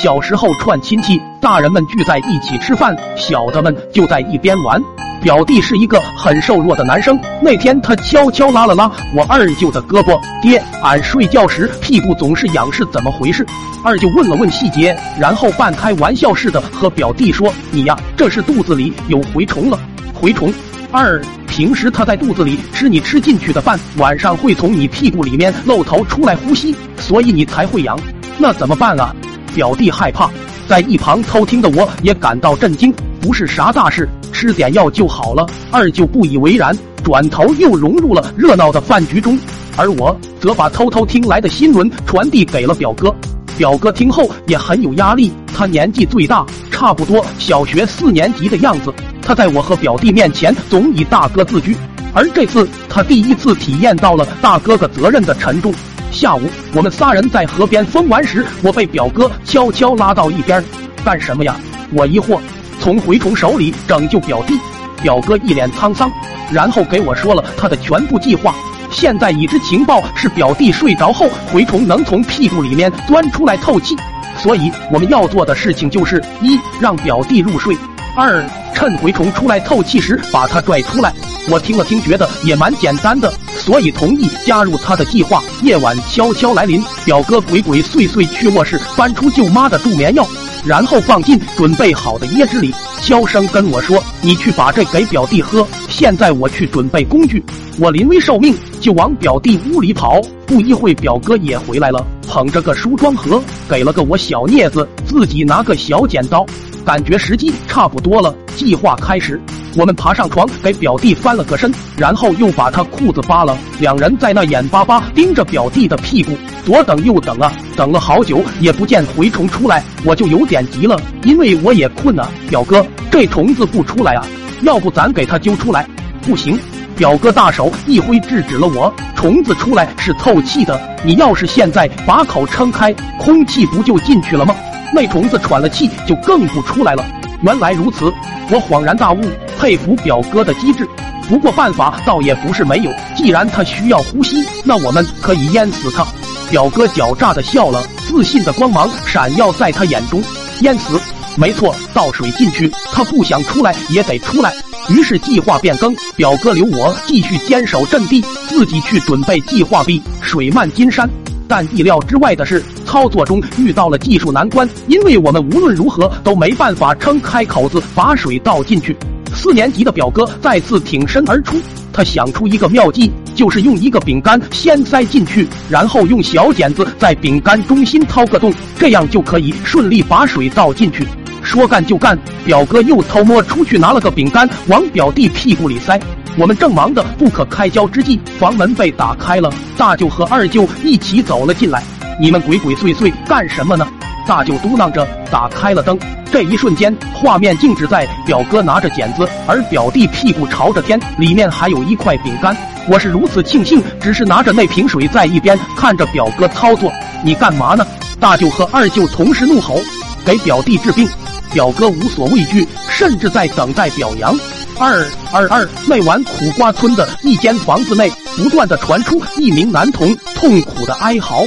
小时候串亲戚，大人们聚在一起吃饭，小的们就在一边玩。表弟是一个很瘦弱的男生，那天他悄悄拉了拉我二舅的胳膊，爹，俺睡觉时屁股总是痒，是怎么回事？二舅问了问细节，然后半开玩笑似的和表弟说：“你呀，这是肚子里有蛔虫了。蛔虫二，平时他在肚子里吃你吃进去的饭，晚上会从你屁股里面露头出来呼吸，所以你才会痒。那怎么办啊？”表弟害怕，在一旁偷听的我也感到震惊，不是啥大事。吃点药就好了。二舅不以为然，转头又融入了热闹的饭局中，而我则把偷偷听来的新闻传递给了表哥。表哥听后也很有压力，他年纪最大，差不多小学四年级的样子。他在我和表弟面前总以大哥自居，而这次他第一次体验到了大哥哥责任的沉重。下午，我们仨人在河边疯玩时，我被表哥悄悄拉到一边，干什么呀？我疑惑。从蛔虫手里拯救表弟，表哥一脸沧桑，然后给我说了他的全部计划。现在已知情报是表弟睡着后，蛔虫能从屁股里面钻出来透气，所以我们要做的事情就是一让表弟入睡，二趁蛔虫出来透气时把他拽出来。我听了听，觉得也蛮简单的，所以同意加入他的计划。夜晚悄悄来临，表哥鬼鬼祟祟去卧室翻出舅妈的助眠药。然后放进准备好的椰汁里，悄声跟我说：“你去把这给表弟喝。”现在我去准备工具，我临危受命就往表弟屋里跑。不一会，表哥也回来了，捧着个梳妆盒，给了个我小镊子，自己拿个小剪刀。感觉时机差不多了，计划开始。我们爬上床，给表弟翻了个身，然后又把他裤子扒了。两人在那眼巴巴盯着表弟的屁股，左等右等啊，等了好久也不见蛔虫出来，我就有点急了，因为我也困啊。表哥，这虫子不出来啊，要不咱给它揪出来？不行，表哥大手一挥制止了我。虫子出来是透气的，你要是现在把口撑开，空气不就进去了吗？那虫子喘了气就更不出来了。原来如此，我恍然大悟，佩服表哥的机智。不过办法倒也不是没有，既然他需要呼吸，那我们可以淹死他。表哥狡诈的笑了，自信的光芒闪耀在他眼中。淹死？没错，倒水进去，他不想出来也得出来。于是计划变更，表哥留我继续坚守阵地，自己去准备计划 B，水漫金山。但意料之外的是，操作中遇到了技术难关，因为我们无论如何都没办法撑开口子把水倒进去。四年级的表哥再次挺身而出，他想出一个妙计，就是用一个饼干先塞进去，然后用小剪子在饼干中心掏个洞，这样就可以顺利把水倒进去。说干就干，表哥又偷摸出去拿了个饼干往表弟屁股里塞。我们正忙得不可开交之际，房门被打开了，大舅和二舅一起走了进来。你们鬼鬼祟祟干什么呢？大舅嘟囔着，打开了灯。这一瞬间，画面静止在表哥拿着剪子，而表弟屁股朝着天，里面还有一块饼干。我是如此庆幸，只是拿着那瓶水在一边看着表哥操作。你干嘛呢？大舅和二舅同时怒吼：“给表弟治病！”表哥无所畏惧，甚至在等待表扬。二二二，那晚苦瓜村的一间房子内，不断的传出一名男童痛苦的哀嚎。